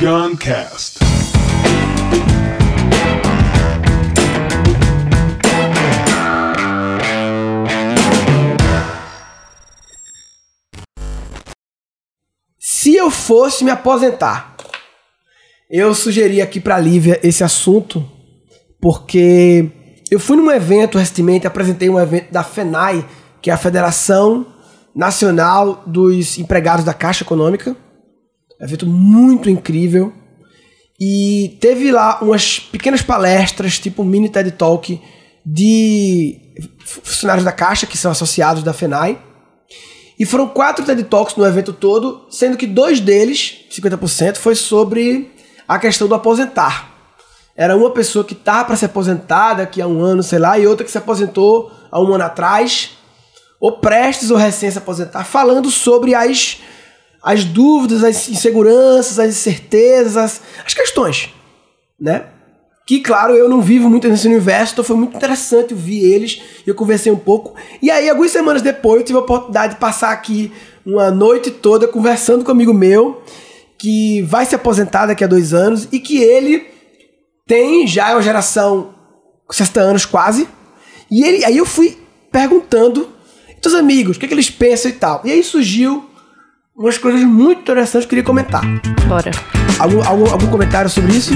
Guncast. Se eu fosse me aposentar, eu sugeri aqui para Lívia esse assunto porque eu fui num evento recentemente, apresentei um evento da FENAI, que é a Federação Nacional dos Empregados da Caixa Econômica. Evento muito incrível. E teve lá umas pequenas palestras, tipo um mini TED Talk, de funcionários da Caixa, que são associados da FENAI. E foram quatro TED Talks no evento todo, sendo que dois deles, 50%, foi sobre a questão do aposentar. Era uma pessoa que estava para se aposentar daqui a um ano, sei lá, e outra que se aposentou há um ano atrás, ou prestes ou recém se aposentar, falando sobre as, as dúvidas, as inseguranças, as incertezas, as, questões, né? Que, claro, eu não vivo muito nesse universo, então foi muito interessante ouvir eles e eu conversei um pouco. E aí, algumas semanas depois, eu tive a oportunidade de passar aqui uma noite toda conversando com um amigo meu que vai se aposentar daqui a dois anos e que ele tem já uma geração com 60 anos quase. E ele, aí eu fui perguntando dos amigos, o que, é que eles pensam e tal. E aí surgiu umas coisas muito interessantes que eu queria comentar. Bora. Algum, algum, algum comentário sobre isso?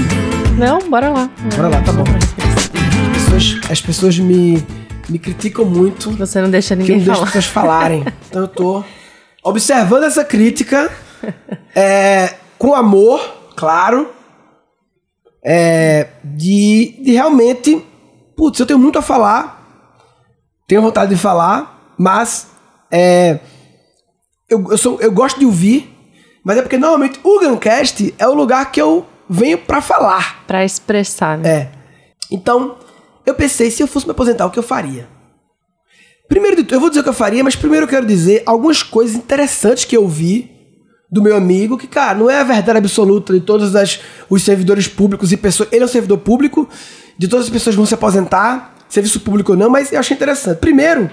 Não, bora lá. Bora lá, tá bom. As pessoas, as pessoas me, me criticam muito. Você não deixa que eu ninguém não deixo falar. as pessoas falarem. Então eu tô observando essa crítica é, com amor, claro. É, de, de realmente. Putz, eu tenho muito a falar. Tenho vontade de falar, mas. É, eu, eu, sou, eu gosto de ouvir, mas é porque normalmente o Guncast é o lugar que eu venho pra falar. Pra expressar, né? É. Então, eu pensei, se eu fosse me aposentar, o que eu faria? Primeiro de tudo, eu vou dizer o que eu faria, mas primeiro eu quero dizer algumas coisas interessantes que eu vi do meu amigo, que, cara, não é a verdade absoluta de todos as, os servidores públicos e pessoas. Ele é um servidor público, de todas as pessoas que vão se aposentar, serviço público ou não, mas eu achei interessante. Primeiro,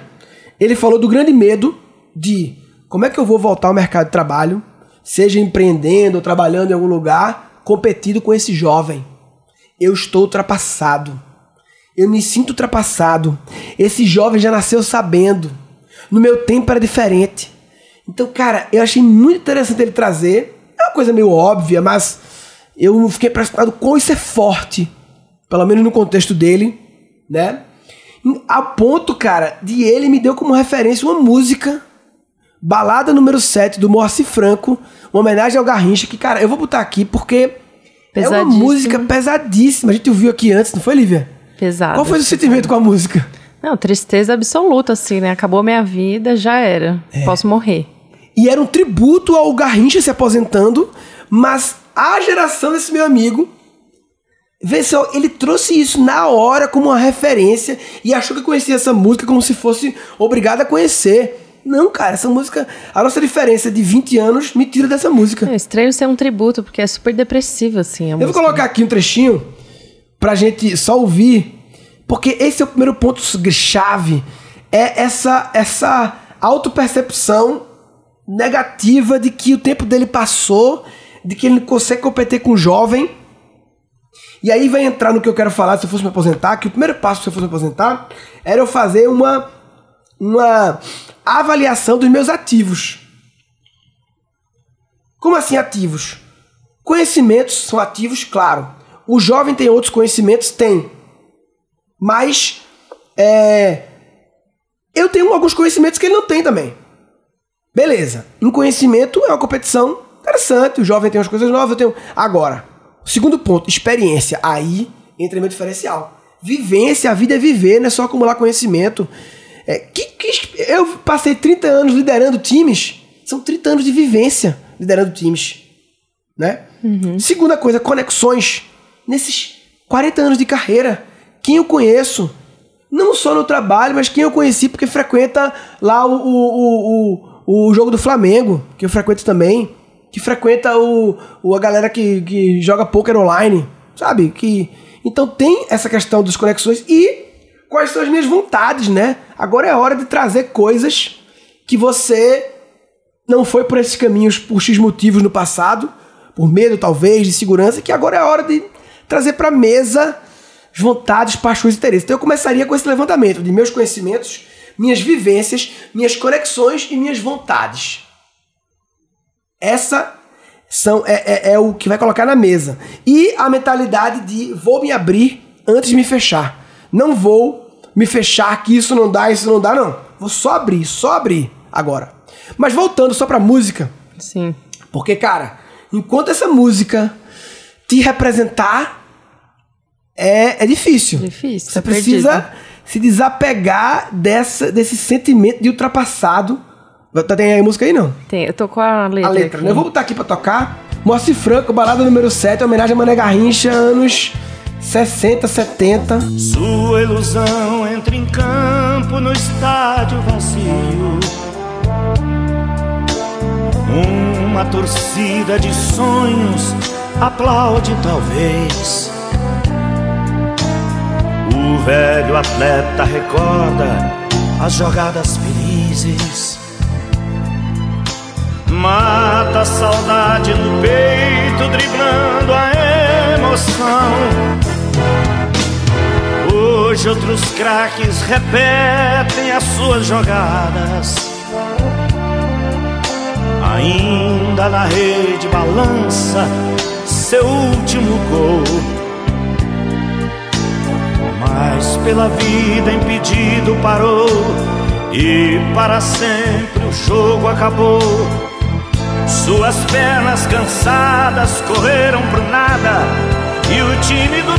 ele falou do grande medo de como é que eu vou voltar ao mercado de trabalho, seja empreendendo ou trabalhando em algum lugar, competindo com esse jovem. Eu estou ultrapassado. Eu me sinto ultrapassado. Esse jovem já nasceu sabendo. No meu tempo era diferente. Então, cara, eu achei muito interessante ele trazer. É uma coisa meio óbvia, mas eu fiquei impressionado com isso é forte. Pelo menos no contexto dele, né? A ponto, cara, de ele me deu como referência uma música. Balada número 7 do Moacir Franco. Uma homenagem ao Garrincha. Que, cara, eu vou botar aqui porque é uma música pesadíssima. A gente ouviu aqui antes, não foi, Lívia? Pesado. Qual foi o sentimento com a música? Não, tristeza absoluta, assim, né? Acabou minha vida, já era. É. Posso morrer. E era um tributo ao Garrincha se aposentando, mas a geração desse meu amigo, vê só, ele trouxe isso na hora como uma referência e achou que conhecia essa música como se fosse obrigado a conhecer. Não, cara, essa música, a nossa diferença de 20 anos me tira dessa música. É estranho ser um tributo, porque é super depressivo, assim. Eu vou música. colocar aqui um trechinho pra gente só ouvir, porque esse é o primeiro ponto chave, é essa essa autopercepção negativa de que o tempo dele passou, de que ele não consegue competir com o jovem. E aí vai entrar no que eu quero falar se eu fosse me aposentar, que o primeiro passo se eu fosse me aposentar era eu fazer uma uma avaliação dos meus ativos. Como assim ativos? Conhecimentos são ativos, claro. O jovem tem outros conhecimentos? Tem. Mas é, eu tenho alguns conhecimentos que ele não tem também. Beleza. Em conhecimento é uma competição interessante. O jovem tem umas coisas novas, eu tenho. Agora, segundo ponto, experiência. Aí entra meu diferencial. Vivência, a vida é viver, não é só acumular conhecimento. É, que, que- eu passei 30 anos liderando times. São 30 anos de vivência liderando times. Né? Segunda coisa, conexões. Nesses 40 anos de carreira, quem eu conheço, não só no trabalho, mas quem eu conheci porque frequenta lá o, o, o, o, o jogo do Flamengo, que eu frequento também, que frequenta o, o a galera que, que joga poker online, sabe? Que então tem essa questão das conexões e quais são as minhas vontades, né? Agora é hora de trazer coisas que você não foi por esses caminhos por X motivos no passado, por medo talvez, de segurança, que agora é hora de trazer para mesa as vontades, paixões e interesses. Então eu começaria com esse levantamento de meus conhecimentos, minhas vivências, minhas conexões e minhas vontades. Essa são, é, é, é o que vai colocar na mesa. E a mentalidade de vou me abrir antes de me fechar. Não vou me fechar que isso não dá, isso não dá, não. Vou só abrir, só abrir agora. Mas voltando só pra música. Sim. Porque, cara, enquanto essa música te representar, é, é difícil. Difícil. Você precisa se desapegar dessa, desse sentimento de ultrapassado. Tá- Tem aí a música aí, não? Tem, eu tô com a letra. A letra, né? Eu vou botar aqui pra tocar. Moacir Franco, balada número 7, homenagem a Mané Garrincha, anos 60, 70. Sua ilusão entra em campo no estádio vazio. Uma torcida de sonhos aplaude, talvez. O velho atleta recorda as jogadas felizes. Mata a saudade no peito, driblando a emoção. Hoje outros craques repetem as suas jogadas. Ainda na rede balança seu último gol. Mas pela vida impedido parou e para sempre o jogo acabou. Suas pernas cansadas correram pro nada e o time do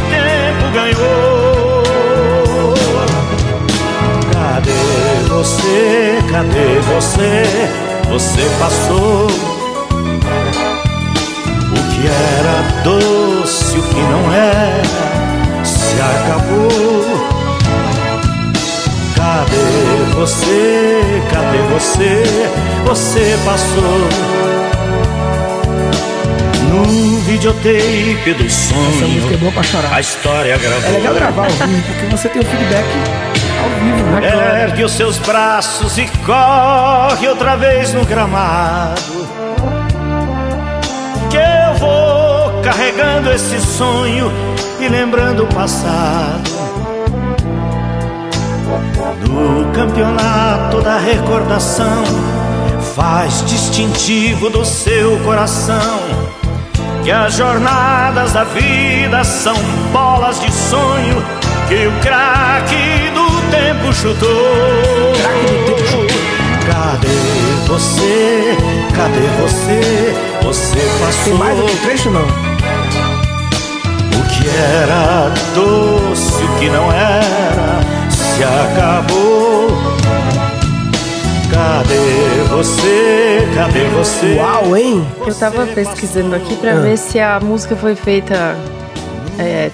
você? Cadê você? Você passou. O que era doce, o que não era, se acabou. Cadê você? Cadê você? Você passou. No videotape do Essa música é sonho, boa pra chorar. a história gravou. É legal gravar ao vivo, porque você tem o feedback ao vivo, né? Ergue os seus braços e corre outra vez no gramado. Que eu vou carregando esse sonho e lembrando o passado. Do campeonato da recordação, faz distintivo do seu coração. Que as jornadas da vida são bolas de sonho que o craque do tempo chutou. Cadê você? Cadê você? Você passou. Tem mais outro trecho, não? O que era doce, o que não era, se acabou. Cadê você? Cadê você? Uau, hein? Eu tava pesquisando aqui pra ver se a música foi feita é,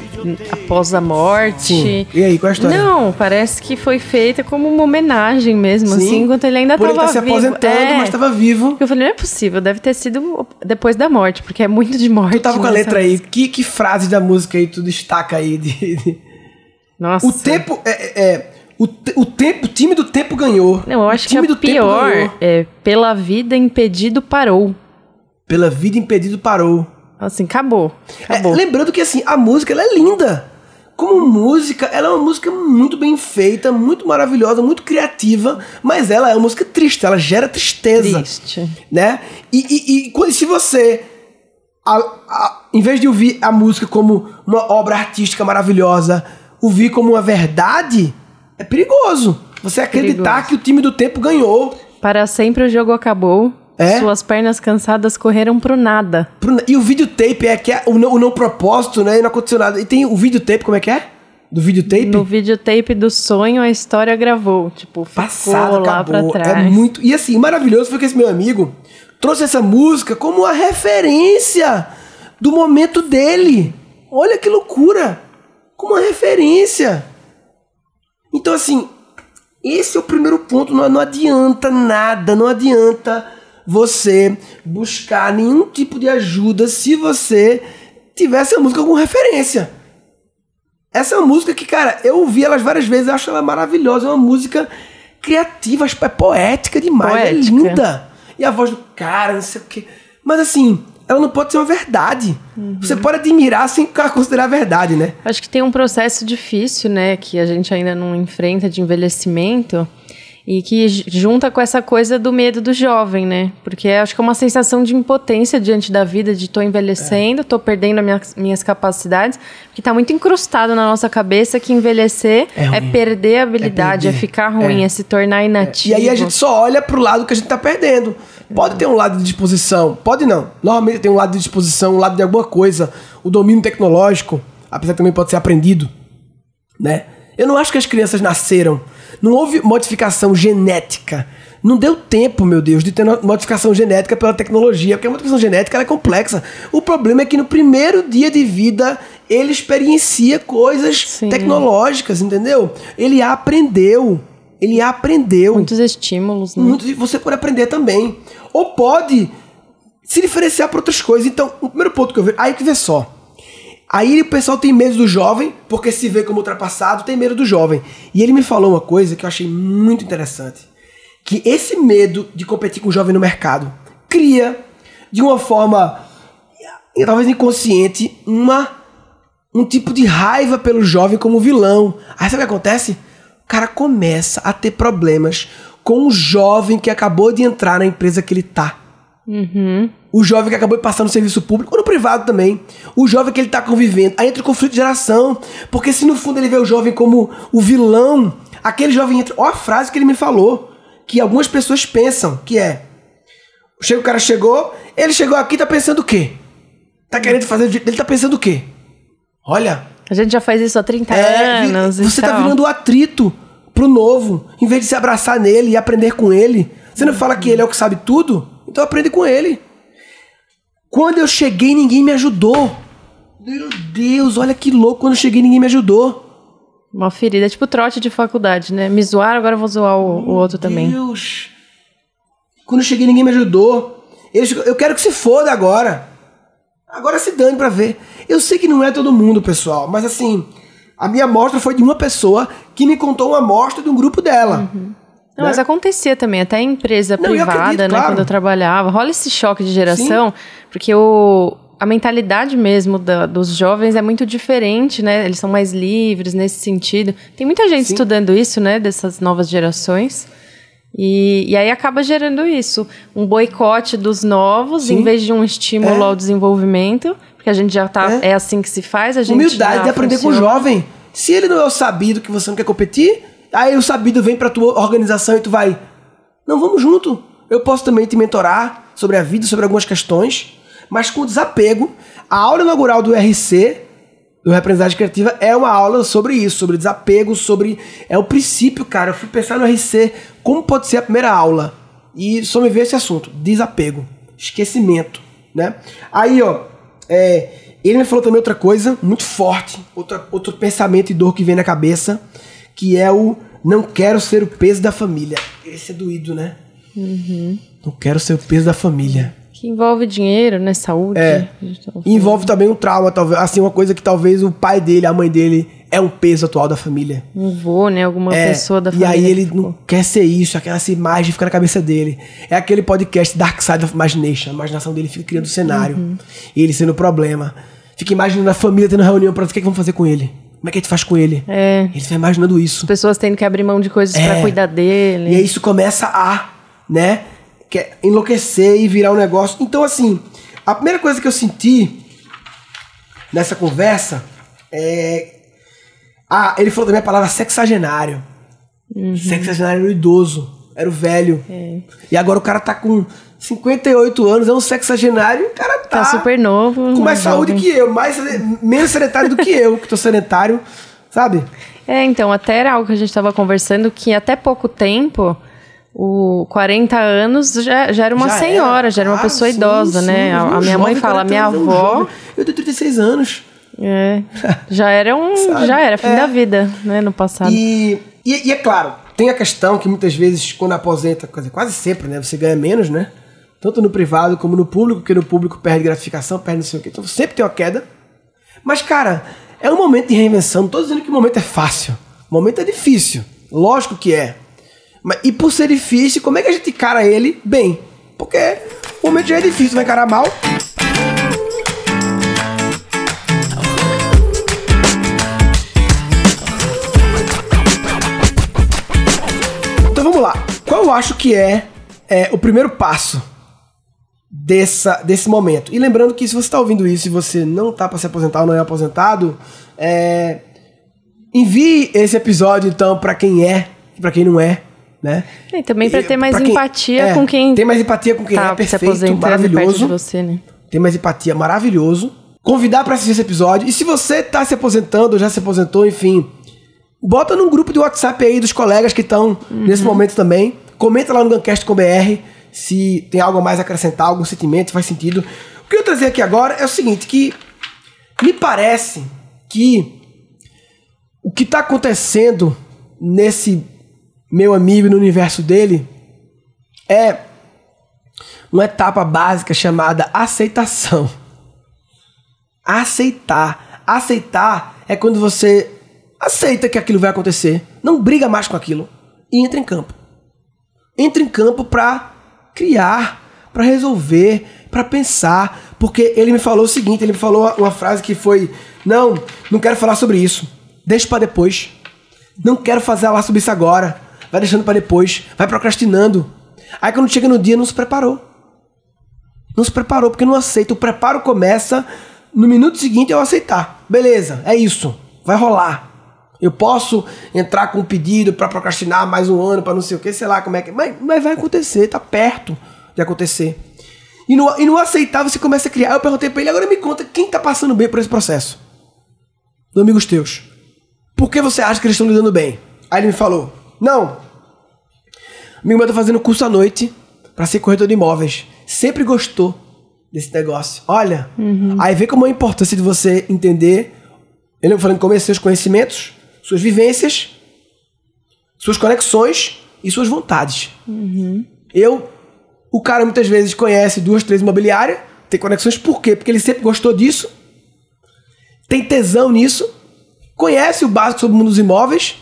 após a morte. Sim. E aí, qual é a história? Não, parece que foi feita como uma homenagem mesmo, assim, enquanto ele ainda Por ele tava tá se vivo. aposentando, É. mas tava vivo. Eu falei, não é possível, deve ter sido depois da morte, porque é muito de morte. Tu tava com a letra aí. Que, que frase da música aí tu destaca aí? De, de- Nossa. O tempo. É, é, é, o, o tempo, o time do tempo ganhou. Não, eu acho o que a pior é pela vida impedido parou. Pela vida impedido parou. Assim, acabou. É, Acabou. lembrando que assim, a música ela é linda. Como música, ela é uma música muito bem feita, muito maravilhosa, muito criativa, mas ela é uma música triste, ela gera tristeza. Triste. Né? E, e, e se você, a- a- em vez de ouvir a música como uma obra artística maravilhosa, ouvir como uma verdade, é perigoso. Você acreditar Perigoso. que o time do tempo ganhou. Para sempre o jogo acabou. É? Suas pernas cansadas correram pro nada. E o videotape é que é o não, o não propósito, né? E não aconteceu nada. E tem o videotape, como é que é? Do videotape? No videotape do sonho, a história gravou. Tipo, Passado, lá pra acabou. trás. É muito. E assim, maravilhoso foi que esse meu amigo trouxe essa música como uma referência do momento dele. Olha que loucura! Como uma referência. Então, assim, esse é o primeiro ponto. Não, não adianta nada, não adianta você buscar nenhum tipo de ajuda se você tiver essa música como referência. Essa é uma música que, cara, eu ouvi elas várias vezes, eu acho ela maravilhosa. É uma música criativa, é poética demais, é Poética. linda. E a voz do cara, não sei o quê. Mas assim, ela não pode ser uma verdade. Você pode admirar sem considerar verdade, né? Acho que tem um processo difícil, né, que a gente ainda não enfrenta de envelhecimento e que junta com essa coisa do medo do jovem, né? Porque acho que é uma sensação de impotência diante da vida, de tô envelhecendo, é. tô perdendo minhas, minhas capacidades, que tá muito incrustado na nossa cabeça que envelhecer é, é perder a habilidade, é, perder. é ficar ruim, é. é se tornar inativo. E aí a gente só olha pro lado que a gente tá perdendo. Pode ter um lado de disposição, pode não. Normalmente tem um lado de disposição, um lado de alguma coisa. O domínio tecnológico, apesar que também pode ser aprendido, né? Eu não acho que as crianças nasceram. Não houve modificação genética. Não deu tempo, meu Deus, de ter modificação genética pela tecnologia, porque a modificação genética é complexa. O problema é que no primeiro dia de vida ele experiencia coisas Sim. tecnológicas, entendeu? Ele aprendeu. Ele aprendeu. Muitos estímulos, né? Muitos, você pode aprender também. Ou pode se diferenciar para outras coisas. Então, o primeiro ponto que eu vejo. Aí que vê só. Aí o pessoal tem medo do jovem, porque se vê como ultrapassado, tem medo do jovem. E ele me falou uma coisa que eu achei muito interessante. Que esse medo de competir com o jovem no mercado cria, de uma forma talvez inconsciente, uma um tipo de raiva pelo jovem como vilão. Aí sabe o que acontece? O cara começa a ter problemas com o jovem que acabou de entrar na empresa que ele tá. Uhum. O jovem que acabou de passar no serviço público, ou no privado também. O jovem que ele tá convivendo. Aí entra o conflito de geração. Porque se no fundo ele vê o jovem como o vilão, aquele jovem entra. Olha a frase que ele me falou. Que algumas pessoas pensam, que é. Chega, o cara chegou, ele chegou aqui tá pensando o quê? Tá querendo fazer. Ele tá pensando o quê? Olha. A gente já faz isso há 30 é, anos. Você tá virando o atrito pro novo. Em vez de se abraçar nele e aprender com ele. Você não fala que ele é o que sabe tudo? Então aprende com ele. Quando eu cheguei, ninguém me ajudou. Meu Deus, olha que louco. Quando eu cheguei, ninguém me ajudou. Uma ferida, tipo trote de faculdade, né? Me zoaram, agora eu vou zoar o, o outro Deus. também. Deus. Quando eu cheguei, ninguém me ajudou. Eles, eu quero que se foda agora. Agora se dane pra ver. Eu sei que não é todo mundo, pessoal, mas assim, a minha amostra foi de uma pessoa que me contou uma amostra de um grupo dela. Uhum. Não, né? mas acontecia também, até em empresa não, privada, acredito, né? Claro. Quando eu trabalhava. Rola esse choque de geração, Sim. porque o, a mentalidade mesmo da, dos jovens é muito diferente, né? Eles são mais livres nesse sentido. Tem muita gente Sim. estudando isso, né? Dessas novas gerações. E, e aí acaba gerando isso. Um boicote dos novos, Sim. em vez de um estímulo é. ao desenvolvimento. Porque a gente já tá. É, é assim que se faz, a gente. Humildade de aprender funciona. com o jovem. Se ele não é o sabido que você não quer competir, Aí o sabido vem pra tua organização e tu vai. Não, vamos junto. Eu posso também te mentorar sobre a vida, sobre algumas questões, mas com desapego. A aula inaugural do RC, do Representante Criativa, é uma aula sobre isso, sobre desapego, sobre. É o princípio, cara. Eu fui pensar no RC, como pode ser a primeira aula. E só me veio esse assunto: desapego, esquecimento, né? Aí, ó. É, ele me falou também outra coisa muito forte, outra, outro pensamento e dor que vem na cabeça que é o não quero ser o peso da família. Esse é doído, né? Uhum. Não quero ser o peso da família. Que envolve dinheiro, né? Saúde. É. Envolve também um trauma, talvez. Assim, uma coisa que talvez o pai dele, a mãe dele, é um peso atual da família. Um vô, né? Alguma é, pessoa da família. E aí ele não quer ser isso, aquela imagem fica na cabeça dele. É aquele podcast Dark Side of Imagination. A imaginação dele fica criando cenário. Uhum. E ele sendo o problema. Fica imaginando a família tendo reunião para o que, é que vamos fazer com ele. Como é que a gente faz com ele? É. Ele vai imaginando isso. As pessoas tendo que abrir mão de coisas é. para cuidar dele. E aí isso começa a, né, que enlouquecer e virar um negócio. Então, assim, a primeira coisa que eu senti nessa conversa é. Ah, ele falou também a palavra sexagenário. Uhum. Sexagenário era o idoso, era o velho. É. E agora o cara tá com 58 anos, é um sexagenário, o cara tá, tá super novo. Com mais saúde jovem. que eu, mais, menos sedentário do que eu, que tô sedentário, sabe? É, então, até era algo que a gente tava conversando que até pouco tempo, o 40 anos já, já era uma já senhora, era, já era uma claro, pessoa sim, idosa, sim, né? A, a minha mãe fala, minha avó. Eu tenho 36 anos. É. Já era um. já era, fim é. da vida, né? No passado. E, e, e, é claro, tem a questão que muitas vezes, quando aposenta, quase sempre, né? Você ganha menos, né? tanto no privado como no público, porque no público perde gratificação, perde não sei o quê. Então sempre tem uma queda. Mas, cara, é um momento de reinvenção. Não tô dizendo que o momento é fácil. O momento é difícil. Lógico que é. Mas, e por ser difícil, como é que a gente encara ele bem? Porque o momento já é difícil, vai encarar mal. Então vamos lá. Qual eu acho que é, é o primeiro passo dessa, desse momento. E lembrando que se você está ouvindo isso e você não está para se aposentar ou não é aposentado, é, envie esse episódio então para quem é e para quem não é. Né? E também para ter mais quem, empatia é, com quem. Tem mais empatia com quem tá é perfeito, maravilhoso. Você, né? Tem mais empatia, maravilhoso. Convidar para assistir esse episódio. E se você está se aposentando, ou já se aposentou, enfim, bota num grupo de WhatsApp aí dos colegas que estão uhum. nesse momento também. Comenta lá no Guncast com BR se tem algo a mais a acrescentar, algum sentimento, faz sentido. O que eu trazer aqui agora é o seguinte, que me parece que o que está acontecendo nesse meu amigo no universo dele é uma etapa básica chamada aceitação. Aceitar. Aceitar é quando você aceita que aquilo vai acontecer, não briga mais com aquilo e entra em campo. Entra em campo para criar, para resolver, para pensar, porque ele me falou o seguinte, ele me falou uma frase que foi: "Não, não quero falar sobre isso. Deixa para depois. Não quero fazer lá sobre isso agora. Vai deixando para depois, vai procrastinando. Aí quando chega no dia não se preparou. Não se preparou porque não aceita. O preparo começa no minuto seguinte eu aceitar. Beleza, é isso. Vai rolar. Eu posso entrar com um pedido para procrastinar mais um ano, para não sei o que, sei lá como é que. Mas, mas vai acontecer, tá perto de acontecer. E no, e no aceitar, você começa a criar. Eu perguntei para ele, agora me conta quem tá passando bem por esse processo. Dos amigos teus. Por que você acha que eles estão lidando bem? Aí ele me falou: Não. Amigo meu tá fazendo curso à noite para ser corretor de imóveis. Sempre gostou desse negócio. Olha, uhum. aí vê como é a importância de você entender. Ele falando como seus conhecimentos, suas vivências, suas conexões e suas vontades. Uhum. Eu, o cara muitas vezes conhece duas, três imobiliárias, tem conexões por quê? Porque ele sempre gostou disso, tem tesão nisso, conhece o básico sobre o mundo dos imóveis,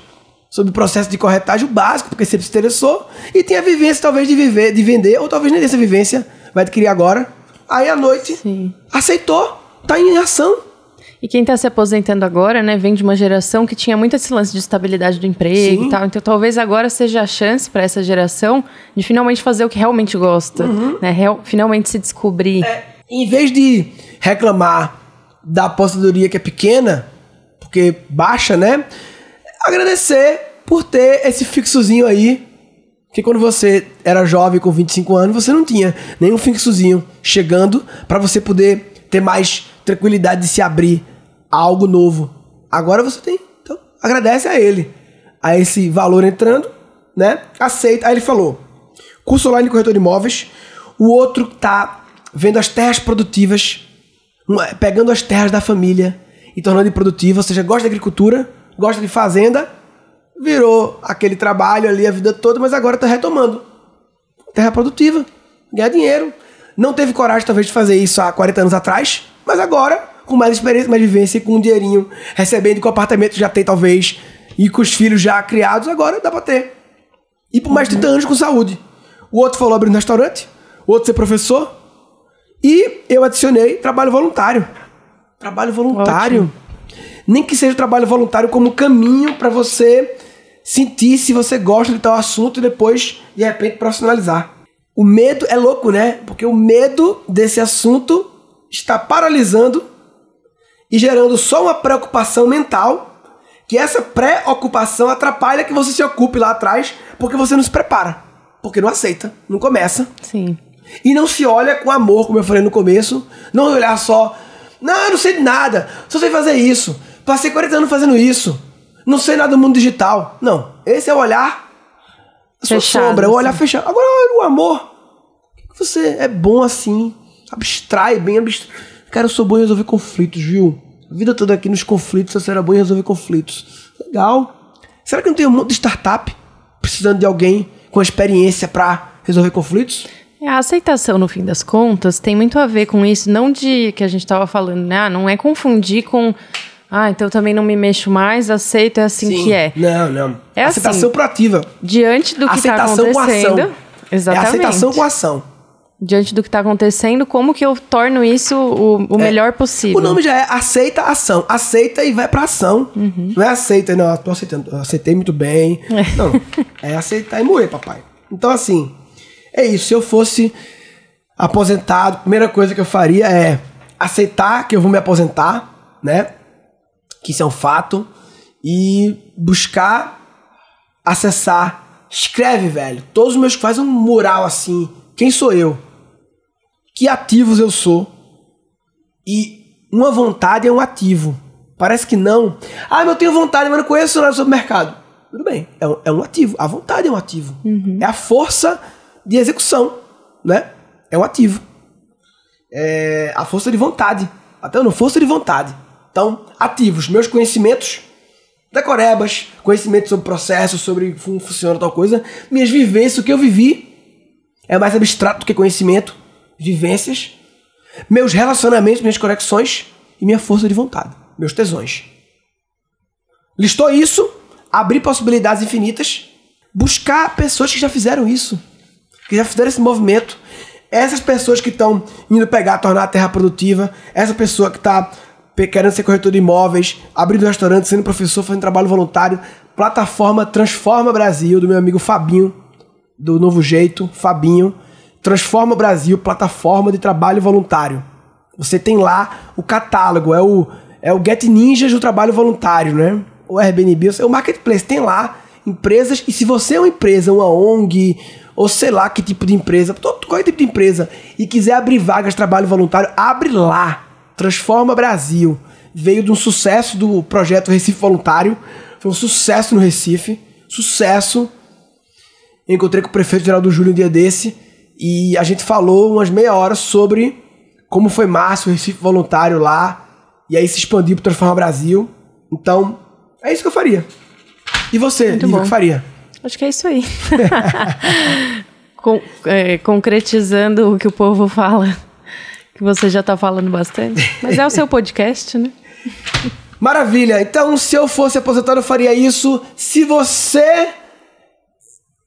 sobre o processo de corretagem, o básico, porque sempre se interessou, e tem a vivência talvez de viver, de vender, ou talvez nem dessa vivência vai adquirir agora. Aí à noite Sim. aceitou, tá em ação. E quem está se aposentando agora, né, vem de uma geração que tinha muito esse lance de estabilidade do emprego Sim. e tal. Então talvez agora seja a chance para essa geração de finalmente fazer o que realmente gosta, uhum. né? Real, finalmente se descobrir. É, em vez de reclamar da aposentadoria que é pequena, porque baixa, né? Agradecer por ter esse fixozinho aí. Que quando você era jovem com 25 anos, você não tinha nenhum fixozinho chegando para você poder ter mais tranquilidade de se abrir a algo novo. Agora você tem. Então, agradece a ele. A esse valor entrando, né? Aceita. Aí ele falou: curso online de corretor de imóveis. O outro tá vendo as terras produtivas, pegando as terras da família e tornando produtiva. Ou seja, gosta de agricultura, gosta de fazenda, virou aquele trabalho ali a vida toda, mas agora está retomando. Terra produtiva, ganhar dinheiro. Não teve coragem, talvez, de fazer isso há 40 anos atrás, mas agora, com mais experiência, mais vivência, com um dinheirinho, recebendo que o apartamento já tem, talvez, e com os filhos já criados, agora dá pra ter. E por mais de 30 anos com saúde. O outro falou abrir um restaurante, o outro ser professor, e eu adicionei trabalho voluntário. Trabalho voluntário. Ótimo. Nem que seja trabalho voluntário como caminho para você sentir se você gosta de tal assunto e depois, de repente, profissionalizar. O medo é louco, né? Porque o medo desse assunto está paralisando e gerando só uma preocupação mental, que essa preocupação atrapalha que você se ocupe lá atrás, porque você não se prepara, porque não aceita, não começa. Sim. E não se olha com amor, como eu falei no começo, não olhar só, não, eu não sei de nada, só sei fazer isso, passei 40 anos fazendo isso, não sei nada do mundo digital. Não, esse é o olhar sua sombra, é o olhar fechado. Agora, olha o amor. Você é bom assim, abstrai bem, abstrai. Cara, eu sou bom em resolver conflitos, viu? A vida toda aqui nos conflitos, você era bom em resolver conflitos. Legal. Será que não tem um monte de startup precisando de alguém com experiência para resolver conflitos? É, a aceitação, no fim das contas, tem muito a ver com isso, não de que a gente estava falando, né? Ah, não é confundir com. Ah, então eu também não me mexo mais, aceito, é assim Sim. que é. Não, não. É aceitação assim, proativa. Diante do que está acontecendo. Com ação. Exatamente. É aceitação com ação diante do que está acontecendo, como que eu torno isso o, o é, melhor possível? O nome já é aceita ação. Aceita e vai pra ação. Uhum. Não é aceita, não, tô aceitando. Aceitei muito bem. É. Não, é aceitar e moer, papai. Então, assim, é isso. Se eu fosse aposentado, a primeira coisa que eu faria é aceitar que eu vou me aposentar, né? Que isso é um fato. E buscar acessar. Escreve, velho. Todos os meus. Faz um mural assim. Quem sou eu? Que ativos eu sou? E uma vontade é um ativo. Parece que não. Ah, mas eu tenho vontade, mas não conheço nada sobre o mercado. Tudo bem, é um, é um ativo. A vontade é um ativo. Uhum. É a força de execução, né? É um ativo. É a força de vontade. Até não, força de vontade. Então, ativos. Meus conhecimentos decorebas, conhecimentos sobre processos, sobre como funciona tal coisa. Minhas vivências, o que eu vivi é mais abstrato do que conhecimento. Vivências. Meus relacionamentos, minhas conexões e minha força de vontade. Meus tesões. Listou isso, abrir possibilidades infinitas, buscar pessoas que já fizeram isso, que já fizeram esse movimento. Essas pessoas que estão indo pegar, tornar a terra produtiva, essa pessoa que está querendo ser corretor de imóveis, abrindo restaurante, sendo professor, fazendo trabalho voluntário. Plataforma Transforma Brasil, do meu amigo Fabinho, do Novo Jeito, Fabinho. Transforma Brasil, plataforma de trabalho voluntário. Você tem lá o catálogo, é o, é o Get Ninjas do trabalho voluntário, né? O Airbnb, o Marketplace. Tem lá empresas, e se você é uma empresa, uma ONG, ou sei lá que tipo de empresa, qualquer tipo de empresa, e quiser abrir vagas de trabalho voluntário, abre lá Transforma Brasil. Veio de um sucesso do projeto Recife Voluntário. Foi um sucesso no Recife. Sucesso. Encontrei com o prefeito Geraldo Júlio um dia desse. E a gente falou umas meia hora sobre como foi massa o Recife Voluntário lá. E aí se expandiu para Transforma Brasil. Então, é isso que eu faria. E você, o que faria? Acho que é isso aí. Con é, concretizando o que o povo fala que você já está falando bastante. Mas é o seu podcast, né? Maravilha. Então, se eu fosse aposentado, eu faria isso. Se você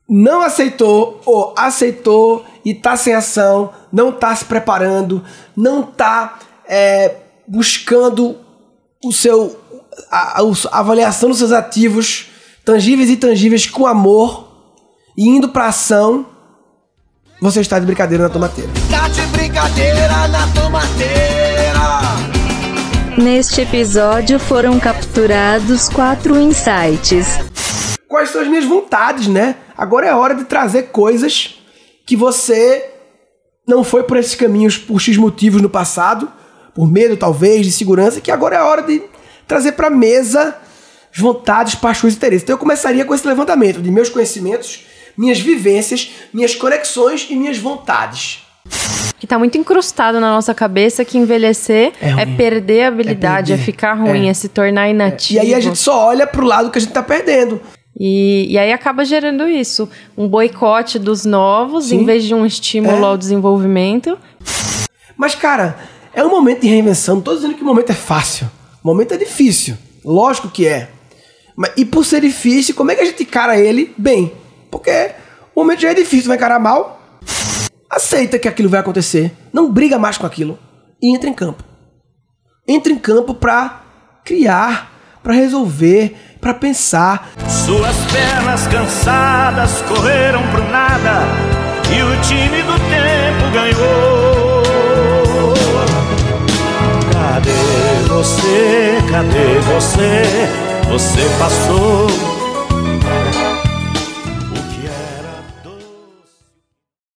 não aceitou ou aceitou e está sem ação, não está se preparando, não está é, buscando o seu a, a, avaliação dos seus ativos tangíveis e intangíveis com amor e indo para ação, você está de brincadeira na tomateira. Tá de brincadeira na tomateira. Neste episódio foram capturados quatro insights. Quais são as minhas vontades, né? Agora é hora de trazer coisas que você não foi por esses caminhos por X motivos no passado, por medo talvez, de segurança, que agora é hora de trazer para mesa as vontades, paixões e interesses. Então eu começaria com esse levantamento de meus conhecimentos minhas vivências, minhas conexões e minhas vontades. Que tá muito incrustado na nossa cabeça que envelhecer é, é perder a habilidade, é, perder. é ficar ruim, é. é se tornar inativo. E aí a gente só olha pro lado que a gente tá perdendo. E, e aí acaba gerando isso, um boicote dos novos Sim. em vez de um estímulo é. ao desenvolvimento. Mas, cara, é um momento de reinvenção. Não tô dizendo que o momento é fácil. O momento é difícil. Lógico que é. Mas, e por ser difícil, como é que a gente encara ele bem? Porque o momento já é difícil, vai encarar mal. Aceita que aquilo vai acontecer. Não briga mais com aquilo. E entra em campo. Entra em campo para criar, para resolver, para pensar. Suas pernas cansadas correram pro nada e o time do tempo ganhou. Cadê você? Cadê você? Você passou